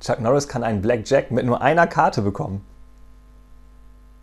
Chuck Norris kann einen Blackjack mit nur einer Karte bekommen.